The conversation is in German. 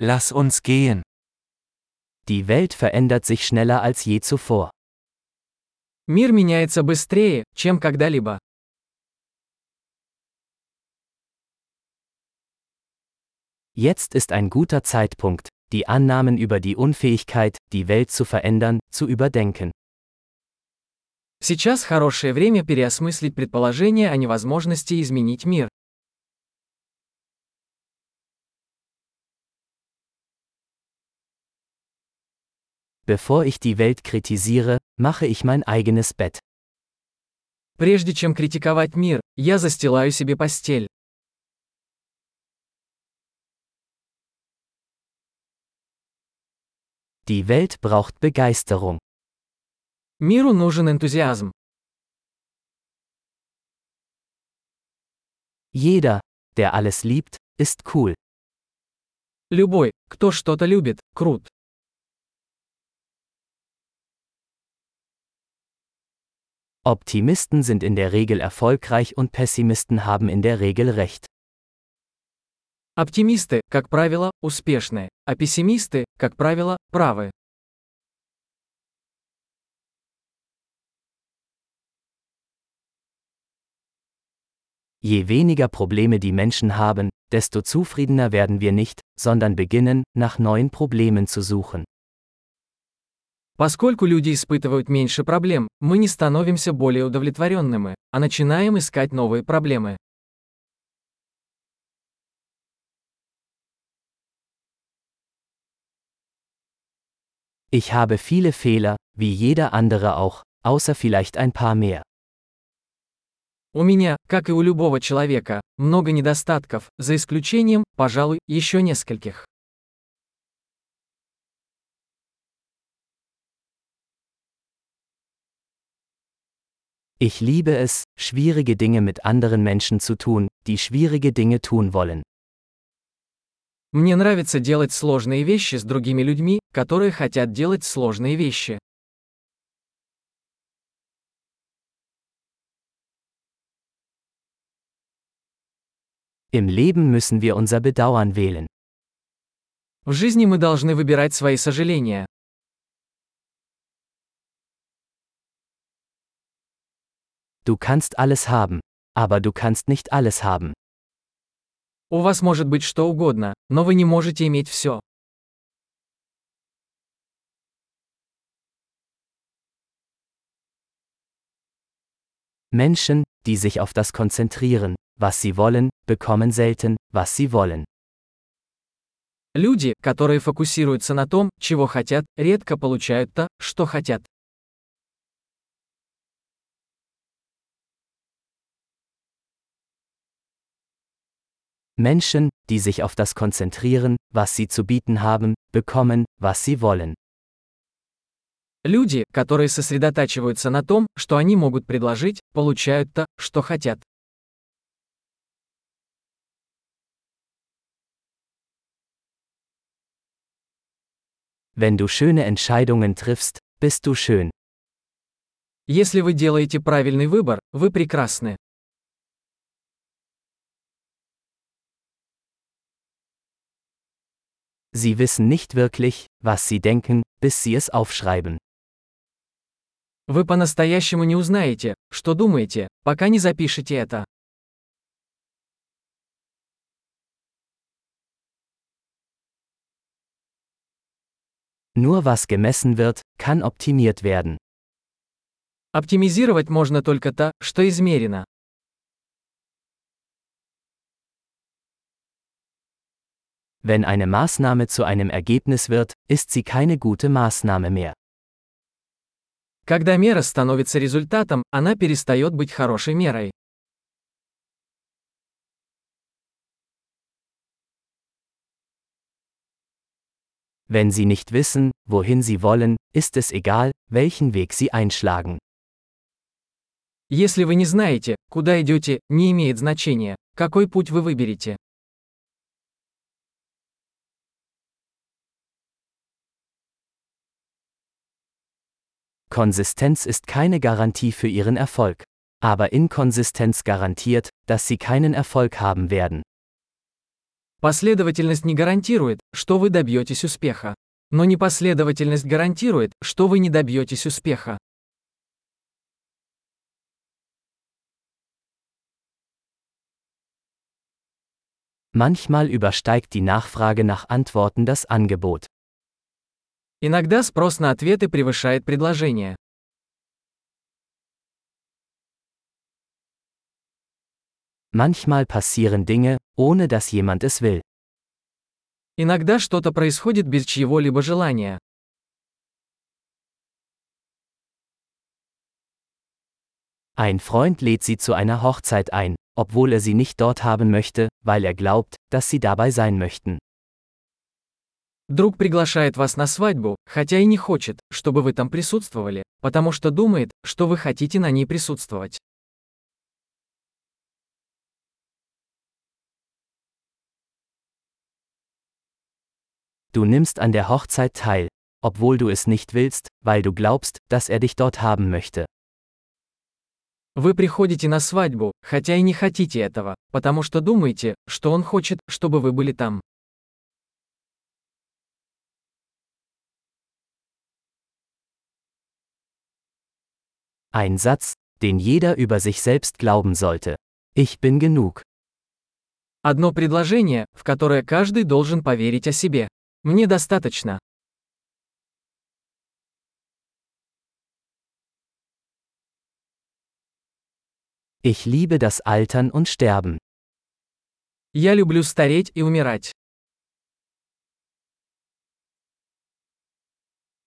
Lass uns gehen. Die Welt verändert sich schneller als je zuvor. Мир меняется быстрее, чем когда-либо. Jetzt ist ein guter Zeitpunkt, die Annahmen über die Unfähigkeit, die Welt zu verändern, zu überdenken. Сейчас хорошее время переосмыслить предположение о невозможности изменить мир. Bevor ich die Welt kritisiere, mache ich mein eigenes Bett. Прежде чем критиковать мир, я застилаю себе постель. Die Welt braucht Begeisterung. Миру нужен энтузиазм. Jeder, der alles liebt, ist cool. Любой, кто что-то любит, крут. Optimisten sind in der Regel erfolgreich und Pessimisten haben in der Regel recht. Оптимисты, как правило, успешны, а пессимисты, как правило, правы. Je weniger Probleme die Menschen haben, desto zufriedener werden wir nicht, sondern beginnen, nach neuen Problemen zu suchen. Поскольку люди испытывают меньше проблем, мы не становимся более удовлетворенными, а начинаем искать новые проблемы. Ich habe viele Fehler, wie jeder andere auch, außer vielleicht ein paar mehr. У меня, как и у любого человека, много недостатков, за исключением, пожалуй, еще нескольких. Ich liebe es, schwierige Dinge mit anderen Menschen zu tun, die schwierige Dinge tun wollen. Мне нравится делать сложные вещи с другими людьми, которые хотят делать сложные вещи. Im Leben müssen wir unser Bedauern wählen. В жизни мы должны выбирать свои сожаления. Du kannst alles haben, aber du kannst nicht alles haben. У вас может быть что угодно, но вы не можете иметь все. Menschen, die sich auf das konzentrieren, was sie wollen, bekommen selten, was sie wollen. Люди, которые фокусируются на том, чего хотят, редко получают то, что хотят. Menschen, die sich auf das konzentrieren, was sie zu bieten haben, bekommen, was sie wollen. Люди, которые сосредотачиваются на том, что они могут предложить, получают то, что хотят. Wenn du schöne Entscheidungen triffst, bist du schön. Если вы делаете правильный выбор, вы прекрасны. Sie wissen nicht wirklich, was sie denken, bis sie es aufschreiben. Вы по-настоящему не узнаете, что думаете, пока не запишете это. Nur was gemessen wird, kann optimiert werden. Оптимизировать можно только то, что измерено. Wenn eine Maßnahme zu einem Ergebnis wird, ist sie keine gute Maßnahme mehr. Когда мера становится результатом, она перестает быть хорошей мерой. Wenn Sie nicht wissen, wohin Sie wollen, ist es egal, welchen Weg Sie einschlagen. Если вы не знаете, куда идете, не имеет значения, какой путь вы выберете. Konsistenz ist keine Garantie für Ihren Erfolg. Aber Inkonsistenz garantiert, dass Sie keinen Erfolg haben werden. Последовательность не гарантирует, что вы добьетесь успеха. Но непоследовательность гарантирует, что вы не добьетесь успеха. Manchmal übersteigt die Nachfrage nach Antworten das Angebot. Иногда спрос на ответы превышает предложение. Manchmal passieren Dinge, ohne dass jemand es will. Иногда что-то происходит без чьего-либо желания. Ein Freund lädt sie zu einer Hochzeit ein, obwohl er sie nicht dort haben möchte, weil er glaubt, dass sie dabei sein möchten. Друг приглашает вас на свадьбу, хотя и не хочет, чтобы вы там присутствовали, потому что думает, что вы хотите на ней присутствовать. Du nimmst an der Hochzeit teil, obwohl du es nicht willst, weil du glaubst, dass er dich dort haben möchte. Вы приходите на свадьбу, хотя и не хотите этого, потому что думаете, что он хочет, чтобы вы были там. Ein Satz, den jeder über sich selbst glauben sollte. Ich bin genug. Одно предложение, в которое каждый должен поверить о себе. Мне достаточно. Ich liebe das Altern und Sterben. Я люблю стареть и умирать.